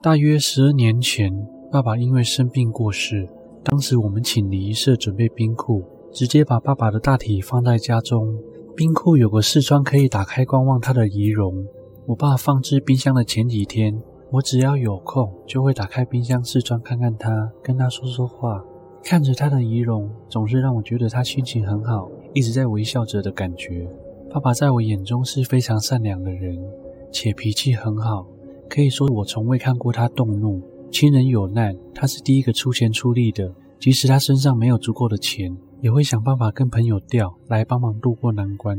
大约十二年前，爸爸因为生病过世。当时我们请礼仪社准备冰库，直接把爸爸的大体放在家中。冰库有个视窗可以打开观望他的仪容。我爸放置冰箱的前几天，我只要有空就会打开冰箱视窗看看他，跟他说说话。看着他的仪容，总是让我觉得他心情很好，一直在微笑着的感觉。爸爸在我眼中是非常善良的人，且脾气很好。可以说，我从未看过他动怒。亲人有难，他是第一个出钱出力的。即使他身上没有足够的钱，也会想办法跟朋友调来帮忙渡过难关。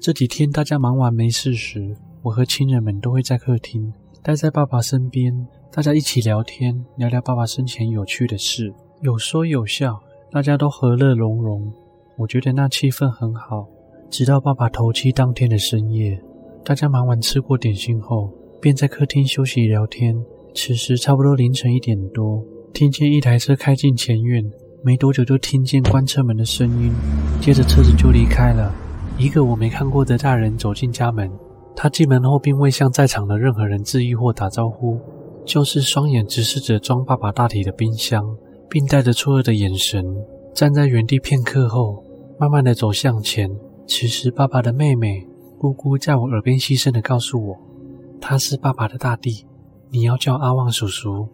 这几天大家忙完没事时，我和亲人们都会在客厅待在爸爸身边，大家一起聊天，聊聊爸爸生前有趣的事，有说有笑，大家都和乐融融。我觉得那气氛很好。直到爸爸头七当天的深夜，大家忙完吃过点心后，便在客厅休息聊天。此时差不多凌晨一点多，听见一台车开进前院，没多久就听见关车门的声音，接着车子就离开了。一个我没看过的大人走进家门，他进门后并未向在场的任何人致意或打招呼，就是双眼直视着装爸爸大体的冰箱，并带着错愕的眼神站在原地片刻后，慢慢的走向前。此时，爸爸的妹妹姑姑在我耳边细声地告诉我，他是爸爸的大弟，你要叫阿旺叔叔。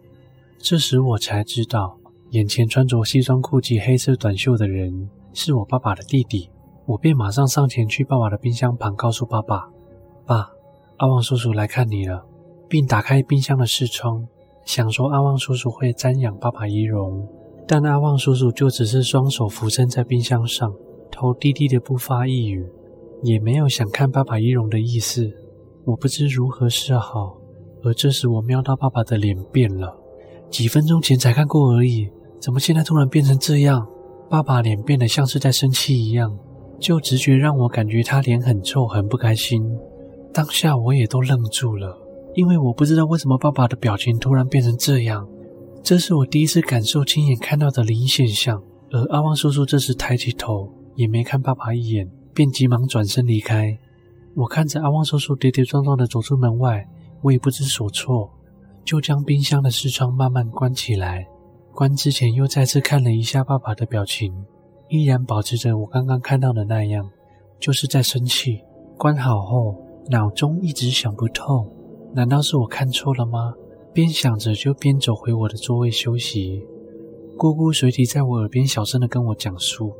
这时我才知道，眼前穿着西装裤及黑色短袖的人是我爸爸的弟弟。我便马上上前去爸爸的冰箱旁，告诉爸爸：“爸，阿旺叔叔来看你了。”并打开冰箱的视窗，想说阿旺叔叔会瞻仰爸爸遗容，但阿旺叔叔就只是双手扶撑在冰箱上。头低低的，不发一语，也没有想看爸爸遗容的意思。我不知如何是好。而这时，我瞄到爸爸的脸变了，几分钟前才看过而已，怎么现在突然变成这样？爸爸脸变得像是在生气一样，就直觉让我感觉他脸很臭，很不开心。当下我也都愣住了，因为我不知道为什么爸爸的表情突然变成这样。这是我第一次感受亲眼看到的灵异现象。而阿旺叔叔这时抬起头。也没看爸爸一眼，便急忙转身离开。我看着阿旺叔叔跌跌撞撞地走出门外，我也不知所措，就将冰箱的视窗慢慢关起来。关之前又再次看了一下爸爸的表情，依然保持着我刚刚看到的那样，就是在生气。关好后，脑中一直想不透，难道是我看错了吗？边想着就边走回我的座位休息。姑姑随即在我耳边小声地跟我讲述。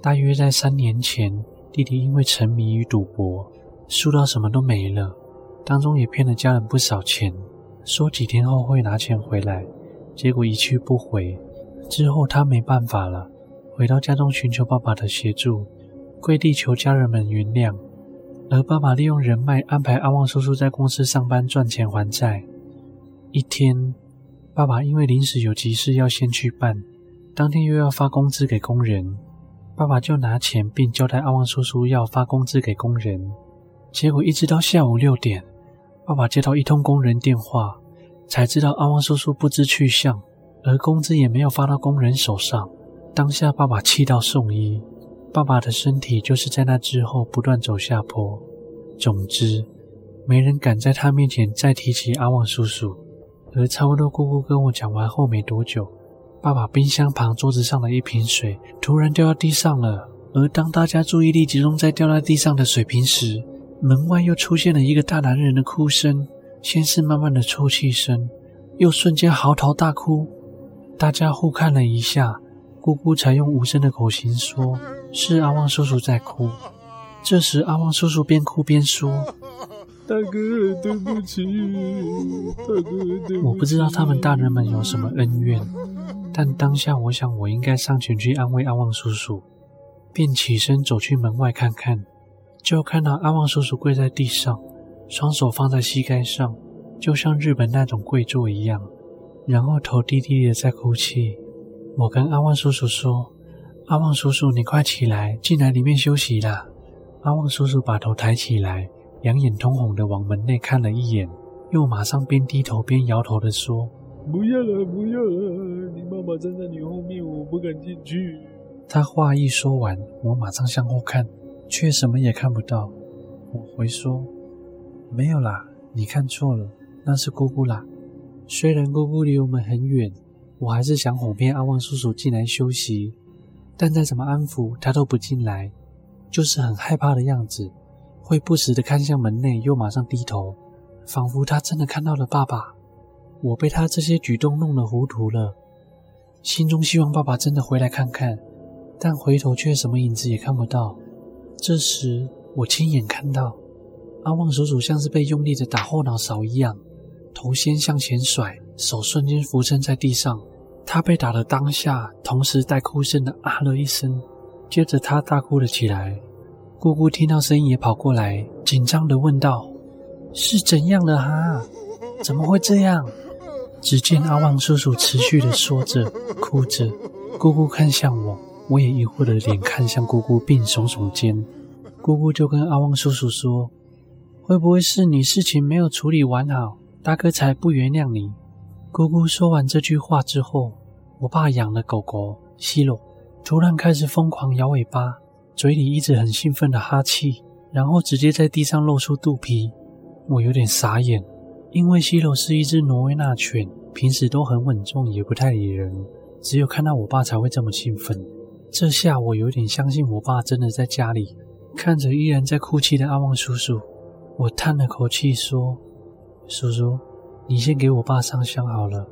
大约在三年前，弟弟因为沉迷于赌博，输到什么都没了，当中也骗了家人不少钱，说几天后会拿钱回来，结果一去不回。之后他没办法了，回到家中寻求爸爸的协助，跪地求家人们原谅。而爸爸利用人脉安排阿旺叔叔在公司上班赚钱还债。一天，爸爸因为临时有急事要先去办，当天又要发工资给工人。爸爸就拿钱，并交代阿旺叔叔要发工资给工人。结果一直到下午六点，爸爸接到一通工人电话，才知道阿旺叔叔不知去向，而工资也没有发到工人手上。当下，爸爸气到送医。爸爸的身体就是在那之后不断走下坡。总之，没人敢在他面前再提起阿旺叔叔。而差不多姑姑跟我讲完后没多久。爸爸冰箱旁桌子上的一瓶水突然掉到地上了，而当大家注意力集中在掉在地上的水瓶时，门外又出现了一个大男人的哭声，先是慢慢的抽泣声，又瞬间嚎啕大哭。大家互看了一下，姑姑才用无声的口型说：“是阿旺叔叔在哭。”这时阿旺叔叔边哭边说。大哥，对不起，大哥，对不起。我不知道他们大人们有什么恩怨，但当下我想我应该上前去安慰阿旺叔叔，便起身走去门外看看，就看到阿旺叔叔跪在地上，双手放在膝盖上，就像日本那种跪坐一样，然后头低低的在哭泣。我跟阿旺叔叔说：“阿旺叔叔，你快起来，进来里面休息啦。”阿旺叔叔把头抬起来。两眼通红的往门内看了一眼，又马上边低头边摇头的说：“不要了，不要了，你妈妈站在你后面，我不敢进去。”他话一说完，我马上向后看，却什么也看不到。我回说：“没有啦，你看错了，那是姑姑啦。”虽然姑姑离我们很远，我还是想哄骗阿旺叔叔进来休息，但再怎么安抚他都不进来，就是很害怕的样子，会不时的看向门内，又马上低头，仿佛他真的看到了爸爸。我被他这些举动弄得糊涂了，心中希望爸爸真的回来看看，但回头却什么影子也看不到。这时，我亲眼看到阿旺叔叔像是被用力的打后脑勺一样，头先向前甩，手瞬间俯身在地上。他被打的当下，同时带哭声的啊了一声，接着他大哭了起来。姑姑听到声音也跑过来，紧张的问道：“是怎样了哈？怎么会这样？”只见阿旺叔叔持续的说着，哭着。姑姑看向我。我也疑惑的脸看向姑姑，并耸耸肩。姑姑就跟阿旺叔叔说：“会不会是你事情没有处理完好，大哥才不原谅你？”姑姑说完这句话之后，我爸养的狗狗西罗突然开始疯狂摇尾巴，嘴里一直很兴奋的哈气，然后直接在地上露出肚皮。我有点傻眼，因为西罗是一只挪威纳犬，平时都很稳重，也不太理人，只有看到我爸才会这么兴奋。这下我有点相信我爸真的在家里，看着依然在哭泣的阿旺叔叔，我叹了口气说：“叔叔，你先给我爸上香好了。”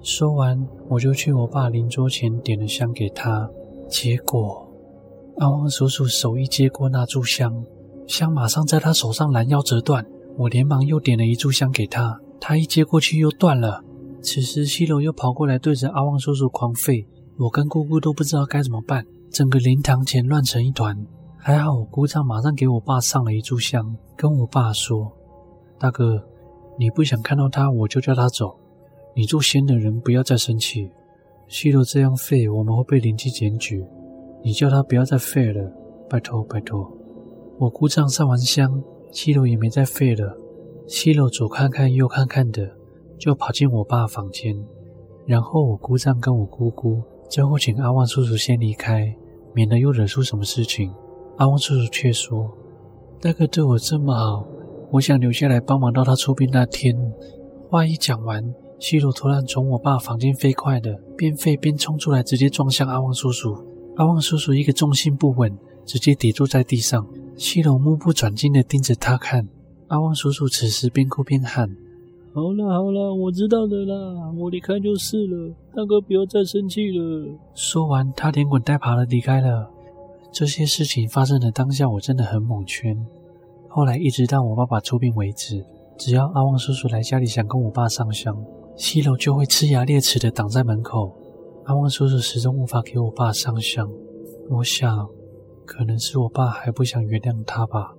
说完，我就去我爸灵桌前点了香给他。结果，阿旺叔叔手一接过那炷香，香马上在他手上拦腰折断。我连忙又点了一炷香给他，他一接过去又断了。此时，西楼又跑过来对着阿旺叔叔狂吠。我跟姑姑都不知道该怎么办，整个灵堂前乱成一团。还好我姑丈马上给我爸上了一炷香，跟我爸说：“大哥，你不想看到他，我就叫他走。你做仙的人不要再生气。西罗这样废，我们会被灵气检举。你叫他不要再废了，拜托拜托。”我姑丈上完香，西楼也没再废了。西楼左看看右看看的，就跑进我爸房间。然后我姑丈跟我姑姑。最后，请阿旺叔叔先离开，免得又惹出什么事情。阿旺叔叔却说：“大哥对我这么好，我想留下来帮忙到他出殡那天。”话一讲完，西鲁突然从我爸房间飞快的边飞边冲出来，直接撞向阿旺叔叔。阿旺叔叔一个重心不稳，直接跌坐在地上。西鲁目不转睛的盯着他看。阿旺叔叔此时边哭边喊。好了好了，我知道的啦，我离开就是了。大哥，不要再生气了。说完，他连滚带爬的离开了。这些事情发生的当下，我真的很懵圈。后来一直到我爸爸出殡为止，只要阿旺叔叔来家里想跟我爸上香，西楼就会呲牙咧齿的挡在门口。阿旺叔叔始终无法给我爸上香。我想，可能是我爸还不想原谅他吧。